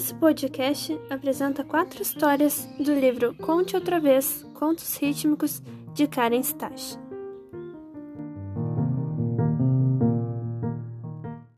Esse podcast apresenta quatro histórias do livro Conte Outra Vez Contos Rítmicos de Karen Stash.